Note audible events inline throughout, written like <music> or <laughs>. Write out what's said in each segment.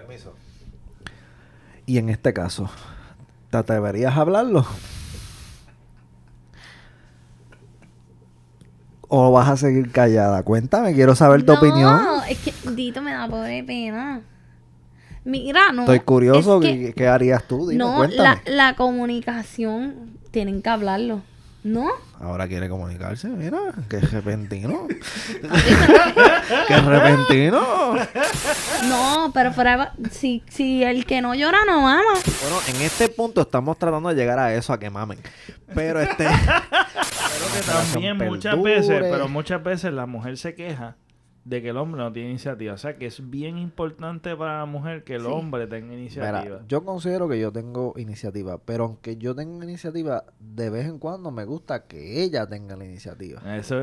Permiso. Y en este caso, ¿te atreverías a hablarlo? ¿O vas a seguir callada? Cuéntame, quiero saber tu opinión. No, es que Dito me da pobre pena. Mira, no. Estoy curioso, es que- ¿qué, qué harías tú? Dime, no, cuéntame. la, la comunicación tienen que hablarlo. ¿No? Ahora quiere comunicarse, mira, qué repentino. <laughs> qué repentino. No, pero fuera, si, si el que no llora no mama. Bueno, en este punto estamos tratando de llegar a eso, a que mamen. Pero este... que <laughs> también muchas veces, pero muchas veces la mujer se queja de que el hombre no tiene iniciativa. O sea que es bien importante para la mujer que el Sí. hombre tenga Mira, iniciativa. yo considero que yo tengo iniciativa, pero aunque yo tenga iniciativa, de vez en cuando me gusta que ella tenga la iniciativa. Eso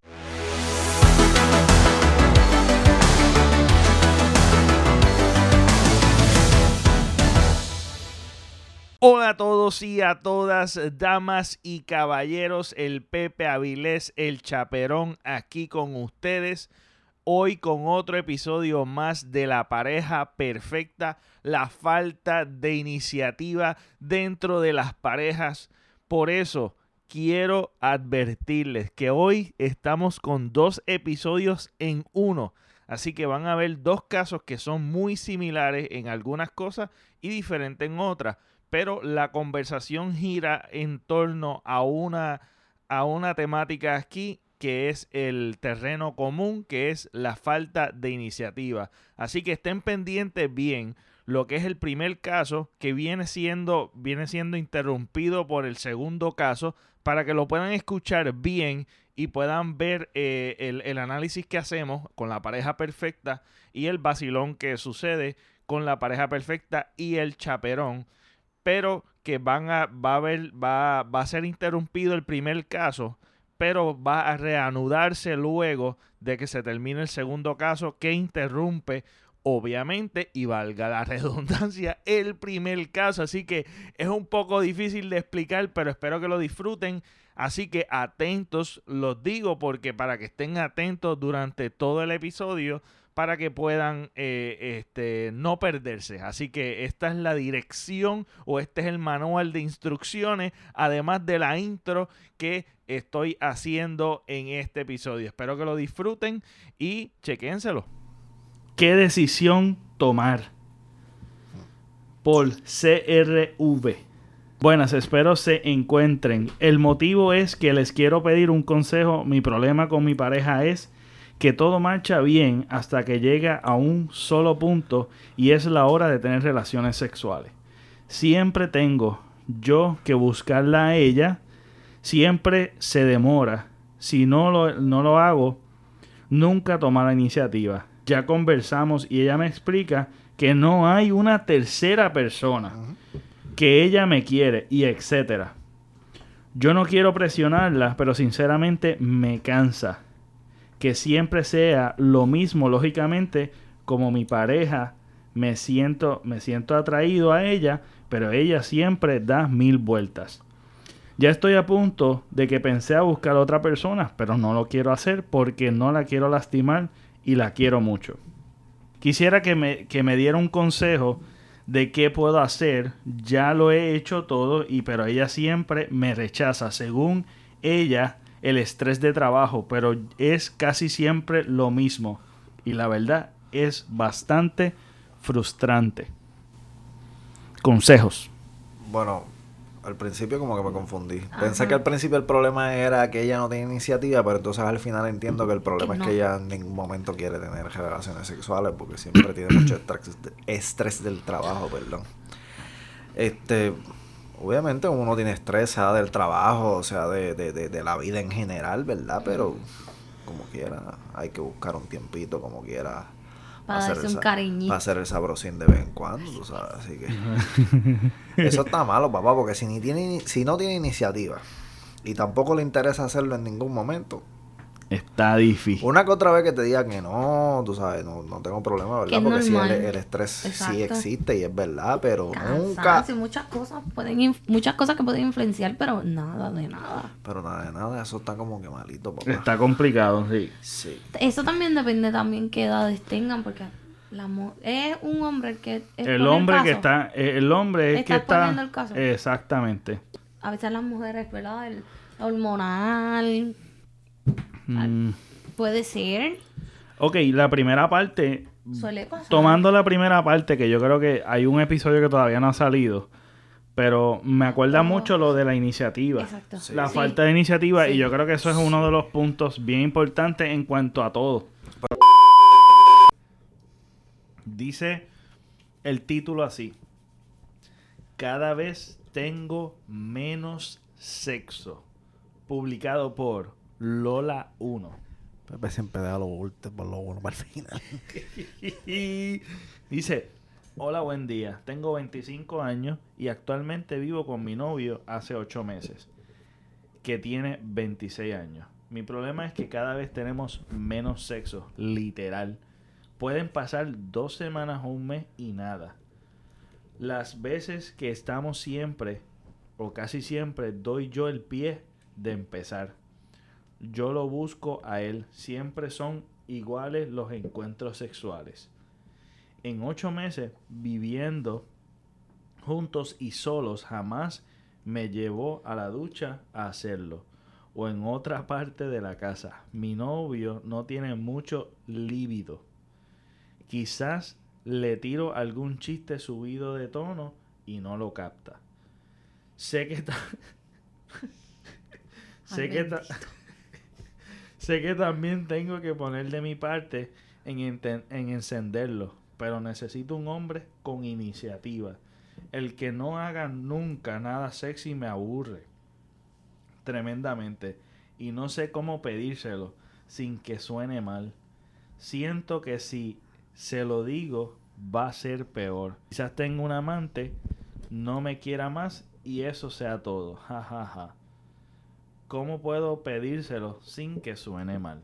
Hola a todos y a todas, damas y caballeros, el Pepe Avilés, el chaperón, aquí con ustedes. Hoy con otro episodio más de la pareja perfecta, la falta de iniciativa dentro de las parejas. Por eso quiero advertirles que hoy estamos con dos episodios en uno. Así que van a ver dos casos que son muy similares en algunas cosas y diferentes en otras. Pero la conversación gira en torno a una, a una temática aquí que es el terreno común, que es la falta de iniciativa. Así que estén pendientes bien lo que es el primer caso que viene siendo, viene siendo interrumpido por el segundo caso para que lo puedan escuchar bien y puedan ver eh, el, el análisis que hacemos con la pareja perfecta y el vacilón que sucede con la pareja perfecta y el chaperón pero que van a va a haber va, va a ser interrumpido el primer caso pero va a reanudarse luego de que se termine el segundo caso que interrumpe obviamente y valga la <laughs> redundancia el primer caso. Así que es un poco difícil de explicar pero espero que lo disfruten. Así que atentos los digo porque para que estén atentos durante todo el episodio para que puedan eh, este, no perderse. Así que esta es la dirección o este es el manual de instrucciones, además de la intro que estoy haciendo en este episodio. Espero que lo disfruten y chequénselo. ¿Qué decisión tomar? Por CRV. Buenas, espero se encuentren. El motivo es que les quiero pedir un consejo. Mi problema con mi pareja es que todo marcha bien hasta que llega a un solo punto y es la hora de tener relaciones sexuales. Siempre tengo yo que buscarla a ella, siempre se demora. Si no lo, no lo hago, nunca toma la iniciativa. Ya conversamos y ella me explica que no hay una tercera persona, que ella me quiere y etcétera. Yo no quiero presionarla, pero sinceramente me cansa que siempre sea lo mismo, lógicamente, como mi pareja, me siento, me siento atraído a ella, pero ella siempre da mil vueltas. Ya estoy a punto de que pensé a buscar a otra persona, pero no lo quiero hacer porque no la quiero lastimar y la quiero mucho. Quisiera que me, que me diera un consejo de qué puedo hacer. Ya lo he hecho todo, y pero ella siempre me rechaza. Según ella, el estrés de trabajo, pero es casi siempre lo mismo. Y la verdad es bastante frustrante. Consejos. Bueno, al principio como que me confundí. Ajá. Pensé que al principio el problema era que ella no tiene iniciativa, pero entonces al final entiendo que el problema Que es que ella en ningún momento quiere tener relaciones sexuales porque siempre tiene mucho estrés, estrés del trabajo, perdón. Este, obviamente uno tiene estrés, sea del trabajo, o sea de, de, de, de la vida en general, ¿verdad? Pero como quiera, hay que buscar un tiempito como quiera. Para darse un cariñito. Para hacer el sabrosín de vez en cuando, tú sabes, así que... <laughs> Eso está malo, papá, porque si, ni tiene, si no tiene iniciativa y tampoco le interesa hacerlo en ningún momento, Está difícil. una que otra vez que te diga que no, tú sabes, no, no tengo problema, ¿verdad? es Porque sí, el, el estrés sí existe y es verdad, pero nunca, Cansancio, muchas cosas pueden muchas cosas que pueden influenciar, pero nada de nada. pero nada de nada, eso está como que malito, papá. Está complicado, sí. Sí. Eso también depende también qué edades tengan, porque La es un hombre el que El expone hombre que caso. está, eh, el hombre es Está que está, el caso. exactamente. A veces las mujeres, ¿verdad? El hormonal. Mm. Puede ser. Ok, la primera parte, Suele pasar. tomando la primera parte, que yo creo que hay un episodio que todavía no ha salido, pero me acuerda Oh. mucho lo de la iniciativa. Exacto. La Sí. falta de iniciativa, Sí. y yo creo que eso es uno de los puntos bien importantes en cuanto a todo. Dice el título así. Cada vez tengo menos sexo. Publicado por Lola 1. Pepe siempre da lo último por lo bueno para el final. <laughs> Dice, hola, buen día. Tengo 25 años y actualmente vivo con mi novio hace 8 meses, que tiene 26 años. Mi problema es que cada vez tenemos menos sexo, literal. Pueden pasar dos semanas o un mes y nada. Las veces que estamos siempre, o casi siempre, doy yo el pie de empezar. Yo lo busco a él. Siempre son iguales los encuentros sexuales. En ocho meses viviendo juntos y solos, jamás me llevó a la ducha a hacerlo. O en otra parte de la casa. Mi novio no tiene mucho líbido. Quizás le tiro algún chiste subido de tono y no lo capta. Sé que está... <laughs> sé que bendito. Sé que también tengo que poner de mi parte en, encenderlo, pero necesito un hombre con iniciativa. El que no haga nunca nada sexy me aburre tremendamente y no sé cómo pedírselo sin que suene mal. Siento que si se lo digo va a ser peor. Quizás tengo un amante, no me quiera más y eso sea todo. Ja, ja, ja. ¿Cómo puedo pedírselo sin que suene mal?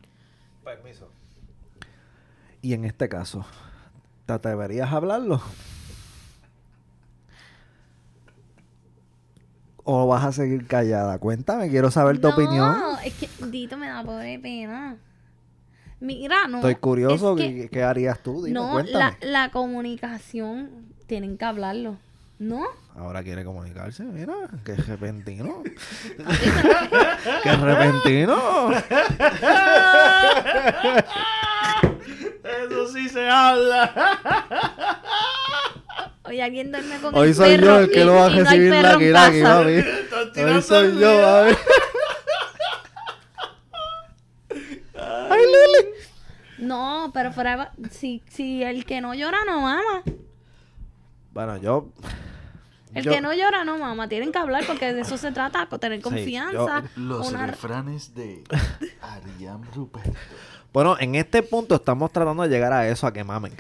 Permiso. Y en este caso, ¿te atreverías a hablarlo? ¿O vas a seguir callada? Cuéntame, quiero saber tu no, opinión. es que Dito me da pobre pena. Mira, no. Estoy curioso, es que- ¿qué, qué harías tú? Dime, no, cuéntame. la, la comunicación tienen que hablarlo. ¿No? Ahora quiere comunicarse, mira, qué repentino. <laughs> <laughs> qué repentino. Eso sí se habla. Hoy alguien duerme con Hoy el soy perro yo el que y- lo va a no recibir perro la Kiraki, papi. Hoy soy yo, papi. <laughs> Ay, Lili. No, pero fuera, si, si el que no llora no mama. Bueno, yo. El yo- que no llora no mama. Tienen que hablar porque de eso se trata, con tener Sí, confianza. Los una- refranes de Ariam Ruperto. <laughs> Bueno, en este punto estamos tratando de llegar a eso, a que mamen.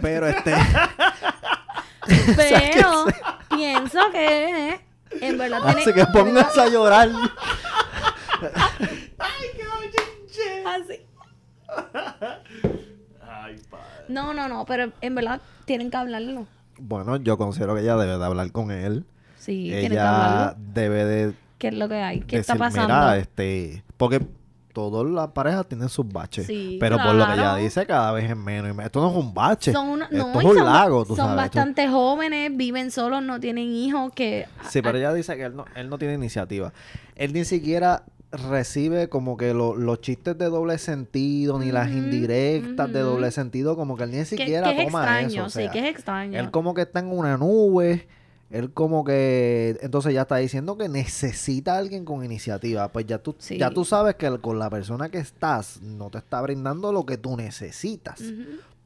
Pero este. <laughs> <laughs> Pero pienso que eh, en verdad tiene... Así que pongas a llorar. Así. Ay, padre. No, no, no, pero en verdad tienen que hablarlo. Bueno, yo considero que ella debe de hablar con él. Sí, que ella hablarlo. debe de ¿Qué es lo que hay? ¿Qué decir, está pasando? mira, este, porque todas las parejas tienen sus baches. Sí, pero por lo que ella dice, cada vez es menos. y menos. Esto no es un bache. Son una- no, Esto y es un son, lago, tú son sabes. Bastante jóvenes, viven solos, no tienen hijos, que... Sí, pero ella dice que él no, él no tiene iniciativa. Él ni siquiera recibe como que lo- los chistes de doble sentido, ni las indirectas de doble sentido, como que él ni que, siquiera que es toma extraño, eso. o sí, sea, que es extraño. Él como que está en una nube. Él como que... Entonces ya está diciendo que necesita a alguien con iniciativa. Pues ya tú, Sí. ya tú sabes que el- con la persona que estás no te está brindando lo que tú necesitas.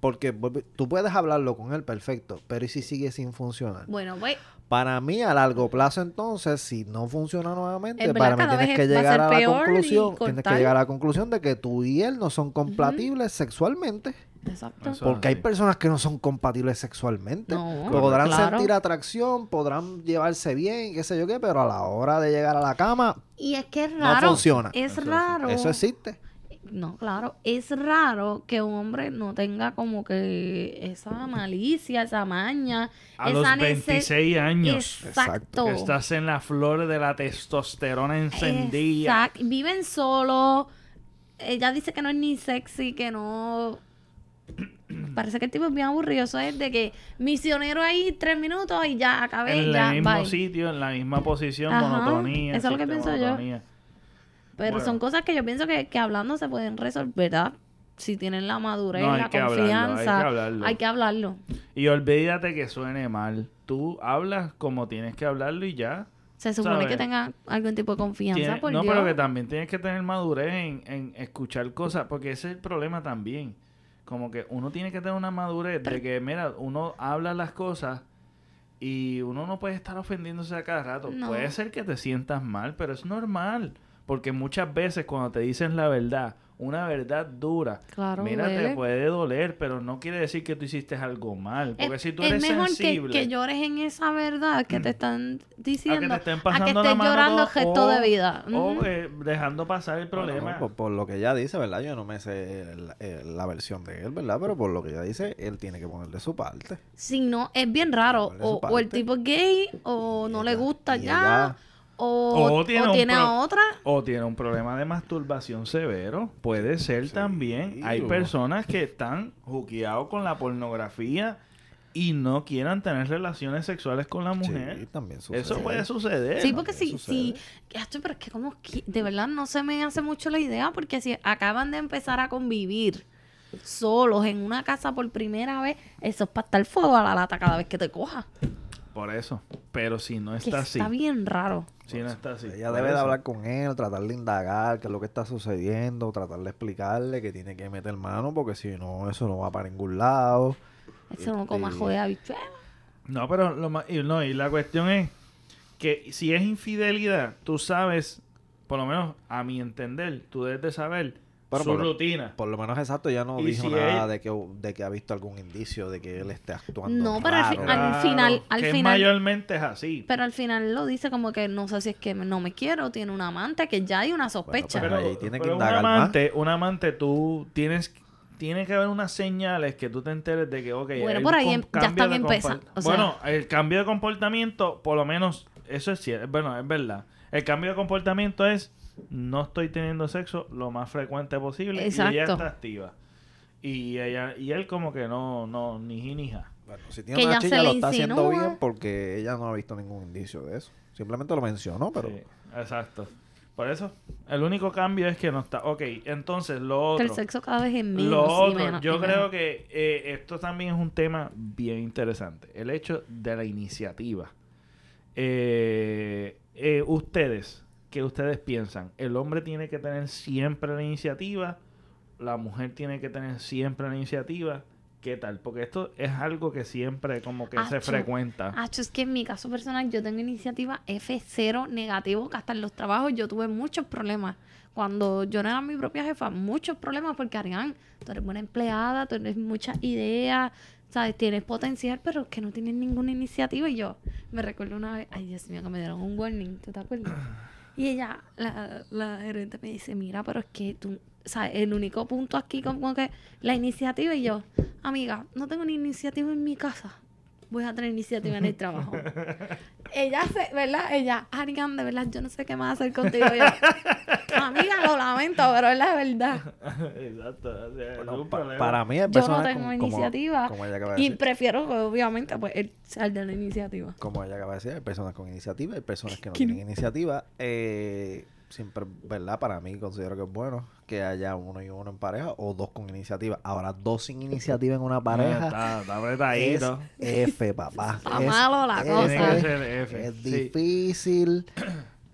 Porque tú puedes hablarlo con él perfecto, pero ¿y si sigue sin funcionar? Bueno, pues, Para mí, a largo plazo, entonces, si no funciona nuevamente, verdad, para mí tienes que a llegar a la conclusión, tienes que llegar a la conclusión de que tú y él no son compatibles sexualmente. exacto. Eso- Porque hay personas que no son compatibles sexualmente. No, Podrán claro. sentir atracción, podrán llevarse bien, qué sé yo qué, pero a la hora de llegar a la cama, Y es que es No raro. funciona. Es raro. eso existe. No, claro. Es raro que un hombre no tenga como que esa malicia, esa maña. A los esa nece- 26 años. Exacto. Que estás en la flor de la testosterona encendida. Exacto. Viven solos. Ella dice que no es ni sexy, que no. <clears throat> Parece que el tipo es bien aburrido. Eso es de que misionero ahí tres minutos y ya acabé. En ya, el mismo bye. sitio, en la misma posición, Ajá, monotonía. eso es lo que pienso yo. Pero Bueno. son cosas que yo pienso que, que hablando se pueden resolver, ¿verdad? Si tienen la madurez, No, la hablarlo, confianza. hay que hablarlo. Hay que hablarlo. Y olvídate que suene mal. Tú hablas como tienes que hablarlo y ya. Se supone ¿Sabes? que tenga algún tipo de confianza, Tiene- por no, Dios. pero que también tienes que tener madurez en, en escuchar cosas, porque ese es el problema también. Como que uno tiene que tener una madurez de que, mira, uno habla las cosas y uno no puede estar ofendiéndose a cada rato. No. Puede ser que te sientas mal, pero es normal. Porque muchas veces cuando te dicen la verdad, una verdad dura, Claro, mira, te puede doler, pero no quiere decir que tú hiciste algo mal. Porque es, si tú es eres mejor que, sensible... que llores en esa verdad que te están diciendo a que te estén a que pasando estés la mano llorando el gesto o- de vida. O eh, dejando pasar el problema. Bueno, por, por lo que ella dice, ¿verdad? Yo no me sé la, eh, la versión de él, ¿verdad? Pero por lo que ella dice, él tiene que poner de su parte. Si no, es bien raro. Ponerle O, o el tipo es gay, o no le gusta ya, ella- o, O tiene o tiene pro- otra. O tiene un problema de masturbación severo. Puede ser también. Hay personas que están juqueados con la pornografía y no quieran tener relaciones sexuales con la mujer. Sí, también sucede. Eso puede suceder. Sí, porque si, si, pero es que como que de verdad no se me hace mucho la idea, porque si acaban de empezar a convivir solos en una casa por primera vez, eso es para estar fuego a la lata cada vez que te coja. Por eso. Pero si no Que está así. está bien raro. Si no está así. Ella debe de hablar con él, tratar de indagar qué es lo que está sucediendo, tratar de explicarle que tiene que meter mano porque si no, eso no va para ningún lado. Eso no como a Este- joder a bichuela. No, pero lo ma- y, no, y la cuestión es que si es infidelidad, tú sabes, por lo menos a mi entender, tú debes de saber Su por lo- rutina. Por lo menos exacto, ya no dijo si nada él- de que, de que ha visto algún indicio de que él esté actuando. No, pero al fi- raro. al final- al que final- mayormente es así. Pero al final lo dice como que no sé si es que no me quiero, tiene un amante, que ya hay una sospecha. pero- Pero, ahí tiene que pero un indagar más. amante, un amante, tú tienes tiene que haber unas señales que tú te enteres de que, ok, Bueno, él por ahí em- ya están empezando, o sea- bueno, el cambio de comportamiento, por lo menos, eso es cierto, bueno, es verdad. El cambio de comportamiento es, no estoy teniendo sexo lo más frecuente posible y ella está activa. Y ella y él como que no, no, ni ji ni ja. Bueno, si tiene Que una chica lo está haciendo bien porque ella no ha visto ningún indicio de eso. Simplemente lo mencionó, pero Sí, exacto. Por eso, el único cambio es que no está. Ok, entonces lo Que otro. el sexo cada vez es menos. Lo otro, menos, yo creo menos. que eh, esto también es un tema bien interesante. El hecho de la iniciativa. Eh, eh, ustedes, ¿qué ustedes piensan? ¿El hombre tiene que tener siempre la iniciativa? ¿La mujer tiene que tener siempre la iniciativa? ¿Qué tal? Porque esto es algo que siempre como que se frecuenta. Acho, es que en mi caso personal yo tengo iniciativa F0 negativo, que hasta en los trabajos yo tuve muchos problemas. Cuando yo no era mi propia jefa, muchos problemas porque Arián, tú eres buena empleada, tú tienes muchas ideas, ¿sabes? Tienes potencial, pero que no tienes ninguna iniciativa. Y yo me recuerdo una vez, ay Dios mío, que me dieron un warning, ¿tú te acuerdas? <clears throat> Y ella, la, la gerente me dice, mira, pero es que tú, o sea, el único punto aquí como que la iniciativa y yo, amiga, no tengo ni iniciativa en mi casa. Voy a tener iniciativa en el trabajo. <laughs> ella se, ¿verdad? Ella, Arián, de verdad, yo no sé qué más hacer contigo. Yo, amiga, lo lamento, pero es la verdad. Exacto. o sea, es bueno, un pa- problema. para mí hay Yo no personas tengo como- iniciativa. Como, ella acaba de Y decir. prefiero que, obviamente, pues, él sea el de la iniciativa. Como ella acaba de decir, hay personas con iniciativa, hay personas que no ¿Quién? tienen iniciativa. Eh, siempre, ¿verdad? Para mí considero que es bueno que haya uno y uno en pareja o dos con iniciativa. Ahora, dos sin iniciativa en una pareja Está, está es apretadito. F, papá. Está Es malo la cosa. Tiene que ser F. Es sí. difícil.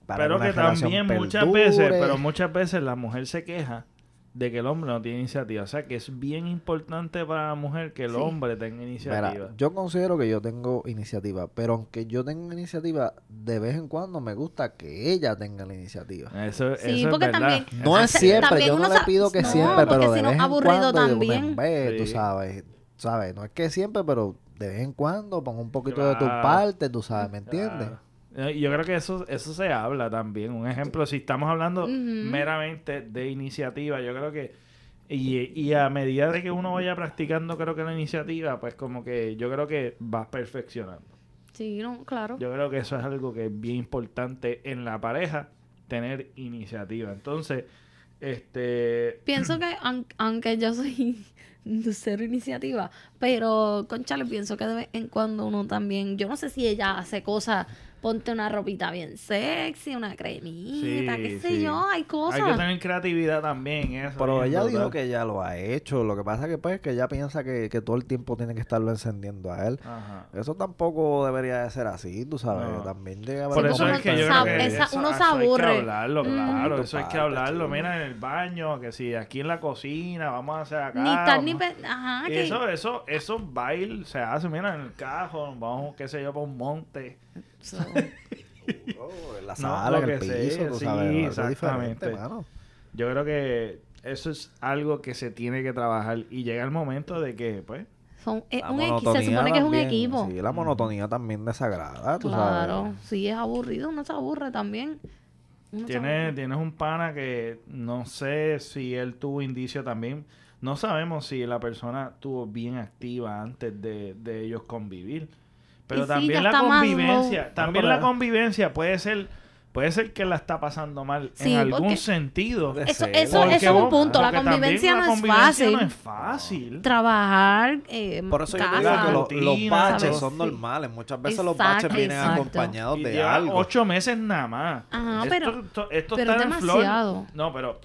para pero que también muchas perdure. veces, pero muchas veces la mujer se queja de que el hombre no tiene iniciativa. O sea que es bien importante para la mujer que el Sí. hombre tenga iniciativa. Mira, yo considero que yo tengo iniciativa, pero aunque yo tenga iniciativa, de vez en cuando me gusta que ella tenga la iniciativa. Eso, Sí, eso porque es verdad. también- No es siempre, yo no le pido que no, siempre, pero de vez en cuando vez también. vez, tú Sí. sabes, sabes, no es que siempre, pero de vez en cuando pon un poquito de tu parte, tú sabes, ¿me entiendes? Claro. Eh, Yo creo que eso, eso se habla también. Un ejemplo, si estamos hablando meramente de iniciativa, yo creo que y, y a medida de que uno vaya practicando, creo que la iniciativa, pues como que yo creo que vas perfeccionando. Sí, no, claro. Yo creo que eso es algo que es bien importante en la pareja, tener iniciativa. Entonces, este... Pienso que, aun- aunque yo soy <laughs> cero iniciativa. Pero, conchale, pienso que de vez en cuando uno también, yo no sé si ella hace cosas, ponte una ropita bien sexy, una cremita, qué sé sí. yo, hay cosas. Hay que tener creatividad también. Eso, Pero ella brutal. dijo que ya lo ha hecho. Lo que pasa que pues que ella piensa que, que todo el tiempo tiene que estarlo encendiendo a él. Ajá. Eso tampoco debería de ser así, tú sabes. No. También llega Por haber eso es que yo sa- creo que esa- eso, uno se eso hay que aburre. hablarlo, Mm. claro. Eso hay que hablarlo. chico. Mira, en el baño, que si aquí en la cocina, vamos a hacer acá. ni estar ni... pe- Ajá, Y que... eso, eso, eso baile se hace, mira, en el cajón, vamos, qué sé yo, para un monte. So, <laughs> Oh, en la No, sala, lo en el que piso, sea, tú sí, sabes. algo exactamente. diferente, mano. Yo creo que eso es algo que se tiene que trabajar y llega el momento de que, pues, son, un equi- se supone que es un también, equipo. Sí, la monotonía también desagrada, tú Claro, sabes. sí es aburrido, uno se aburre también. Uno tienes, aburre. tienes un pana que no sé si él tuvo indicio también. No sabemos si la persona estuvo bien activa antes de, de ellos convivir. Pero Y también la convivencia, también la convivencia puede ser, puede ser que la está pasando mal Sí, en algún porque- sentido. De Eso, eso, eso es un punto. La convivencia la no es fácil. no es fácil. Trabajar, eh, Por eso yo casa. digo que lo- los rutina, baches ¿sabes? son normales. Muchas veces los baches vienen exacto. acompañados Y de algo. ocho meses nada más. Ajá, esto, pero- esto- esto pero está es en flor. demasiado. No, pero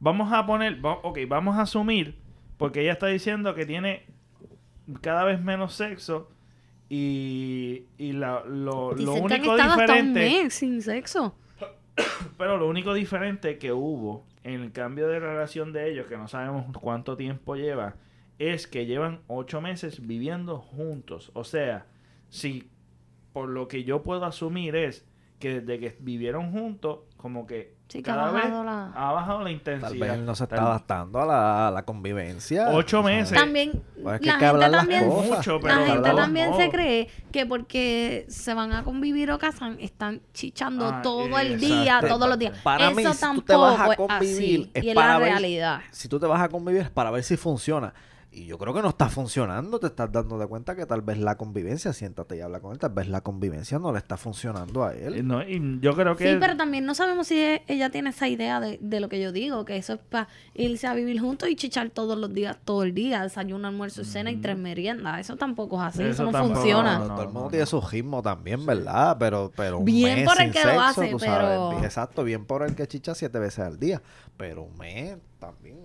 vamos a poner, ok, vamos a asumir, porque ella está diciendo que tiene cada vez menos sexo y, y la- lo, lo único estado hasta un diferente, mes sin sexo. <coughs> pero lo único diferente que hubo en el cambio de relación de ellos, que no sabemos cuánto tiempo lleva, es que llevan ocho meses viviendo juntos. O sea, si por lo que yo puedo asumir es que desde que vivieron juntos, como que Sí, que ha vez bajado la- ha bajado la Tal intensidad. vez él no se está Tal- adaptando a la, a la convivencia. Ocho meses. También, Pues es que la que gente hablar las también, cosas. Mucho, pero la de gente todos también se modos. cree que porque se van a convivir o casan, están chichando Ah, todo el exacto. día, todos los días. Para Eso mí, si tú tampoco te vas a es convivir, así. es y es para la ver- realidad. Si tú te vas a convivir es para ver si funciona. Y yo creo que no está funcionando. Te estás dando de cuenta que tal vez la convivencia, siéntate y habla con él, tal vez la convivencia no le está funcionando a Eh, él. no, y yo creo que Sí, pero también no sabemos si e- ella tiene esa idea de, de lo que yo digo, que eso es para irse a vivir juntos y chichar todos los días, todo el día, desayuno, almuerzo, cena y tres meriendas. Eso tampoco es así, eso, Eso no tampoco, funciona. no, todo el mundo no, tiene no. su ritmo también, ¿verdad? Pero, pero un Bien mes por el sin que lo hace, tú pero- sabes. Exacto, bien por el que chicha siete veces al día. Pero un mes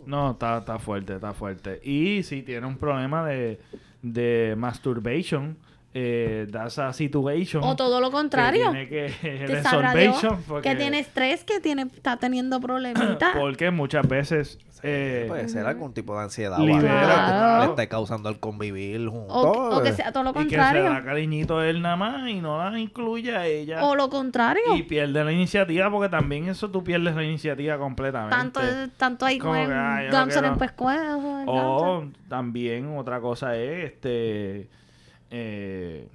No, está, está fuerte, está fuerte. Y si tiene un problema de, de masturbation, eh, that's a situation. O todo lo que contrario. tiene que, Que sabrá Dios resolvation, porque- que tiene estrés, que tiene, está teniendo problemitas. <coughs> Porque muchas veces... eh, Puede ser algún tipo de ansiedad Libera, o algo que le esté causando el convivir juntos. O, o que sea todo lo y que se contrario. da cariñito a él nada más y no la incluye a ella. O lo contrario. y pierde la iniciativa porque también eso tú pierdes la iniciativa completamente. Tanto, tanto hay Como con que, quiero- en pescuezo. O también otra cosa es, este, eh,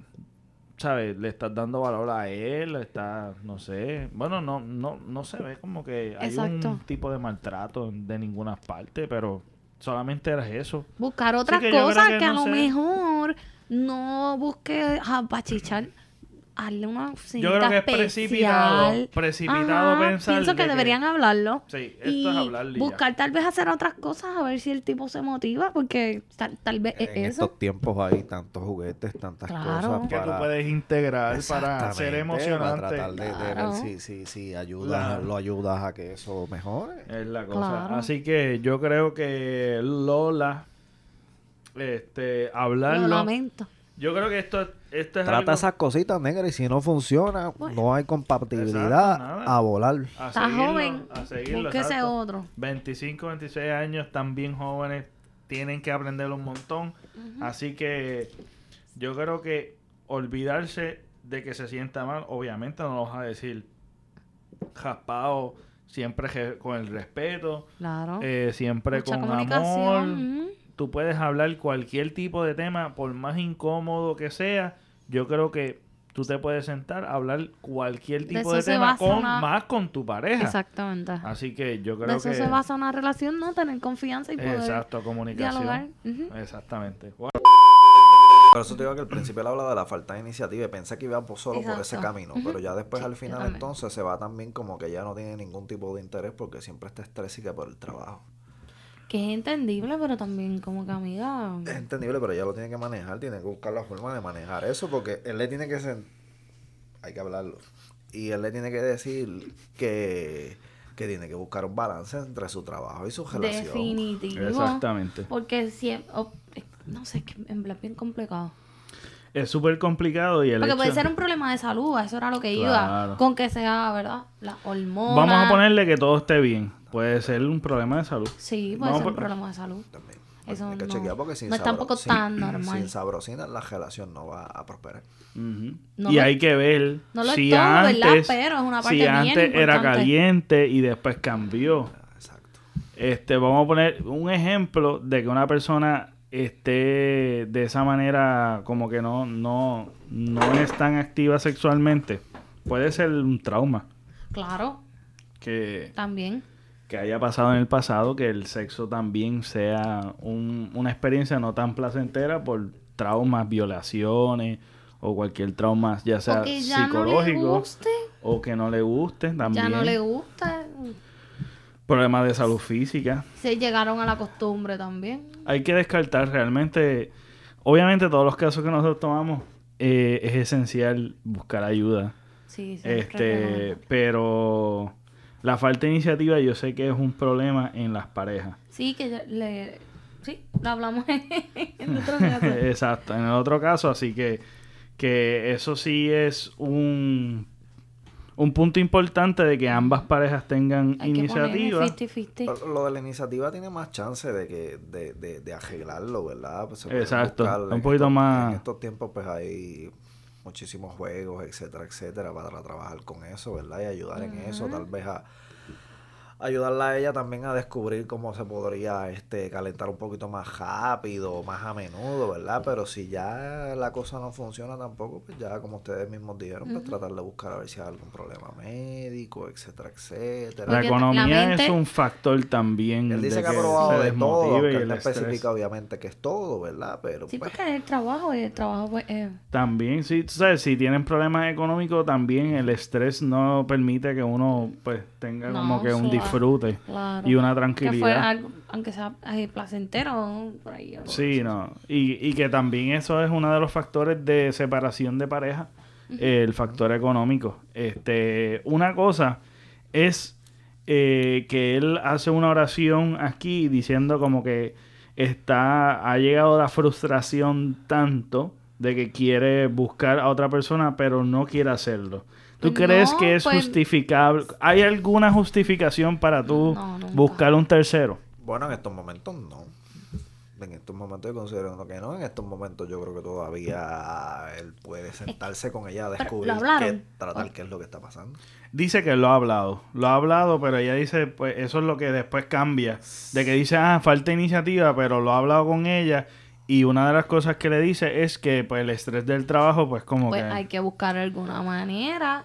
¿sabes? Le estás dando valor a él, le estás, no sé, bueno, no, no, no se ve como que hay Exacto. un tipo de maltrato de ninguna parte, pero solamente era eso. Buscar otras cosas que que, a lo sé. mejor no busque para chichar. Hazle una Yo creo que es precipitado, precipitado Ajá, pensar Pienso que de que- deberían hablarlo. Sí, esto y es hablarle y ya. buscar tal vez hacer otras cosas a ver si el tipo se motiva porque tal, tal vez es en eso. estos tiempos hay tantos juguetes, tantas Claro. cosas que tú para, puedes integrar para ser emocionante. Para tratar de, de ver Claro. si, si, si ayudas, Claro. lo ayudas a que eso mejore. Es la cosa. Claro. Así que yo creo que Lola, este, hablarlo. Lo lamento. Yo creo que esto, esto es Trata algo esas cositas negras y si no funciona, Bueno. no hay compatibilidad Exacto, a volar. a Está seguirlo, joven. a seguirlo, Búsquese exacto. otro. 25, 26 años, están bien jóvenes, tienen que aprender un montón. Así que yo creo que olvidarse de que se sienta mal, obviamente no lo vas a decir jaspado, siempre con el respeto, Claro. eh, siempre Mucha con amor. Tú puedes hablar cualquier tipo de tema, por más incómodo que sea. Yo creo que tú te puedes sentar a hablar cualquier tipo de, tema, con, una- más con tu pareja. Exactamente. Así que yo creo de eso que... se basa una relación, ¿no? Tener confianza y poder Exacto, comunicación. dialogar. Exactamente. Por eso te digo que al principio él habla de la falta de iniciativa y pensé que iba por- solo por ese camino, pero ya después Sí, al final entonces se va también como que ya no tiene ningún tipo de interés porque siempre está estrésica por el trabajo. Que es entendible, pero también como que amiga... Es entendible, pero ella lo tiene que manejar, tiene que buscar la forma de manejar eso, porque él le tiene que ser... Hay que hablarlo. Y él le tiene que decir que, que tiene que buscar un balance entre su trabajo y su relación. Definitivo. Exactamente. Porque siempre... no sé, es que en bien complicado. Es súper complicado y el Porque puede ser un problema de salud, a eso era lo que Claro. iba. Con que sea, ¿verdad? La hormona. Vamos a ponerle que todo esté bien. Puede ser un problema de salud. Sí, puede ser un problema de salud. También. Eso Hay que no- chequear porque sin no es sabro- tampoco sin- tan <clears throat> normal. Sin sabrosina la relación no va a prosperar. No y lo- hay que ver no lo es si antes, Pero es una parte si bien antes era caliente y después cambió. Exacto. Este, vamos a poner un ejemplo de que una persona esté de esa manera como que no, no, no es tan activa sexualmente. Puede ser un trauma Claro, que, también. Que haya pasado en el pasado, que el sexo también sea un- una experiencia no tan placentera por traumas, violaciones o cualquier trauma, ya sea o que ya no le psicológico guste, o que no le guste también. ya no le gusta. Problemas de salud física. Se llegaron a la costumbre también. Hay que descartar realmente, obviamente todos los casos que nosotros tomamos eh, es esencial buscar ayuda. Sí, es Este, pero la falta de iniciativa yo sé que es un problema en las parejas. Sí, que ya le... Sí, lo hablamos en <laughs> otro caso. <laughs> Exacto, en el otro caso, así que, que eso sí es un, un punto importante de que ambas parejas tengan Hay iniciativa. ponerle 50-50. Lo, lo de la iniciativa tiene más chance de que de, de, de arreglarlo, ¿verdad? Pues Exacto, un en poquito estos- más- En estos tiempos pues hay muchísimos juegos, etcétera, etcétera, para trabajar con eso, ¿verdad? Y ayudar en eso, tal vez a ayudarla a ella también a descubrir cómo se podría este calentar un poquito más rápido, más a menudo, ¿verdad? Pero si ya la cosa no funciona tampoco, pues ya como ustedes mismos dijeron, pues tratar de buscar a ver si hay algún problema médico, etcétera, etcétera. La economía la mente- es un factor también. Él dice de que ha probado de todo, él el no especifica obviamente que es todo, ¿verdad? Pero Sí, pues, porque es el trabajo y el trabajo pues, eh, También, sí, tú sabes, si tienen problemas económicos, también el estrés no permite que uno pues tenga No, como que un. Disfrute claro. y una Que fue tranquilidad. algo, aunque sea eh, placentero, por ahí. Sí, no. Y, y que también eso es uno de los factores de separación de pareja, el factor económico. Este, una cosa es eh, que él hace una oración aquí diciendo como que está, ha llegado la frustración tanto de que quiere buscar a otra persona, pero no quiere hacerlo. ¿Tú No, crees que es pues- justificable? ¿Hay alguna justificación para tú No, buscar un tercero? bueno, en estos momentos no. En estos momentos yo considero que no. En estos momentos yo creo que todavía él puede sentarse con ella a descubrir qué, tratar qué es lo que está pasando. Dice que lo ha hablado, lo ha hablado, pero ella dice, pues eso es lo que después cambia, de que dice, ah, falta iniciativa, pero lo ha hablado con ella y una de las cosas que le dice es que pues el estrés del trabajo, pues como Pues que... hay que buscar alguna manera,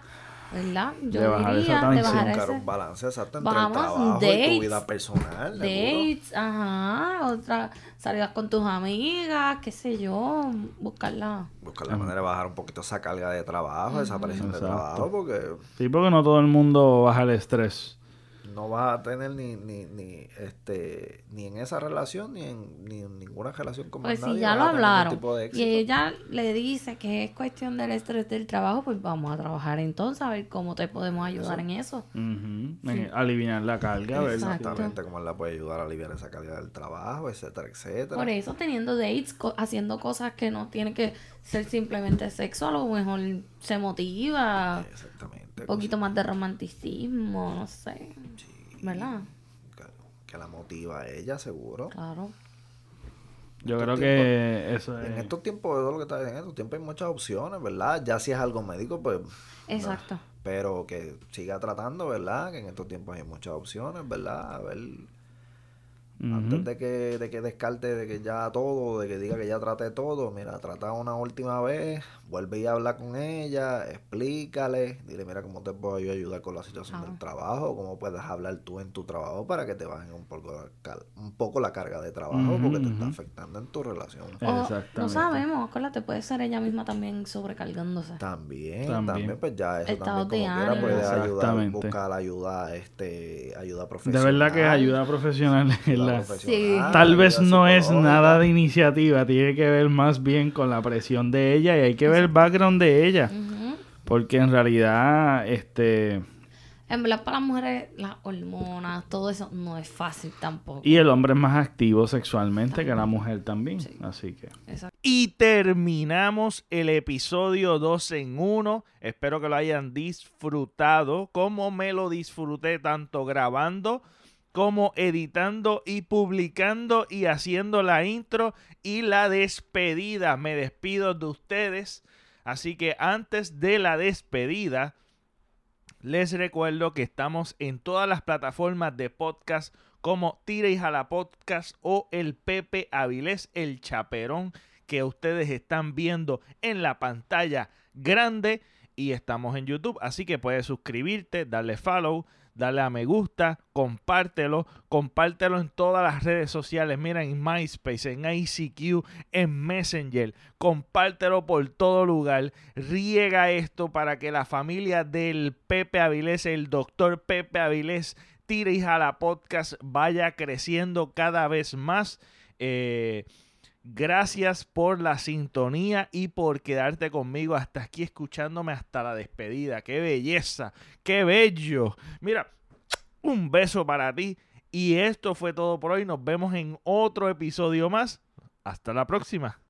¿verdad? Yo De bajar diría esa de bajar ese... un balance exacto entre Vamos, el trabajo y dates, tu vida personal. seguro. Dates, ajá, otra, salidas con tus amigas, qué sé yo, buscarla. Buscar la manera de bajar un poquito esa carga de trabajo, esa presión de trabajo, porque Sí, porque no todo el mundo baja el estrés. No vas a tener ni, ni, ni, este, ni en esa relación, ni en, ni en ninguna relación con Pues más si nadie ya lo hablaron y ella le dice que es cuestión del estrés del trabajo, pues vamos a trabajar entonces a ver cómo te podemos ayudar en eso. Ujú, en aliviar la carga. Exactamente, cómo él la puede ayudar a aliviar esa calidad del trabajo, etcétera, etcétera. Por eso teniendo dates, co- haciendo cosas que no tienen que ser simplemente sexo, a lo mejor se motiva, Exactamente. un poquito más de romanticismo, no sé, ¿verdad? Que, que la motiva a ella, seguro. Claro. Yo creo que eso En es... estos tiempos, eso es lo que está diciendo, en estos tiempos hay muchas opciones, ¿verdad? Ya si es algo médico, pues... Exacto. Pero que siga tratando, ¿verdad? Que en estos tiempos hay muchas opciones, ¿verdad? A ver... Antes de que, de que descarte de que ya todo, de que diga que ya trate todo, mira, trata una última vez, vuelve y habla con ella, explícale, dile, mira, cómo te puedo yo ayudar con la situación del trabajo, cómo puedes hablar tú en tu trabajo para que te bajen un poco la, cal- un poco la carga de trabajo porque te está afectando en tu relación. O, no sabemos, acuérdate, puede ser ella misma también sobrecargándose. También, También. también, pues ya eso Estado también como de quiera ánimo. puede ayudar, Exactamente. buscar ayuda, este, ayuda De profesional. verdad que ayuda profesional es la sea, Tal vez no es nada de iniciativa, tiene que ver más bien con la presión de ella y hay que ver el background de ella. Porque en realidad, este... En verdad, para las mujeres, las hormonas, todo eso no es fácil tampoco. Y el hombre es más activo sexualmente que la mujer también. Sí. Así que... Exacto. Y terminamos el episodio 2 en 1. Espero que lo hayan disfrutado como me lo disfruté tanto grabando como editando y publicando y haciendo la intro y la despedida. Me despido de ustedes. Así que antes de la despedida, les recuerdo que estamos en todas las plataformas de podcast como Tira y Jala Podcast o el Pepe Avilés, el chaperón que ustedes están viendo en la pantalla grande y estamos en YouTube, así que puedes suscribirte, darle follow, darle a me gusta, compártelo, compártelo en todas las redes sociales, mira en MySpace, en ICQ, en Messenger, compártelo por todo lugar, riega esto para que la familia del Pepe Avilés, el doctor Pepe Avilés, tire y jala podcast vaya creciendo cada vez más. Eh, Gracias por la sintonía y por quedarte conmigo hasta aquí escuchándome hasta la despedida. ¡Qué belleza! ¡Qué bello! Mira, un beso para ti. Y esto fue todo por hoy. Nos vemos en otro episodio más. Hasta la próxima.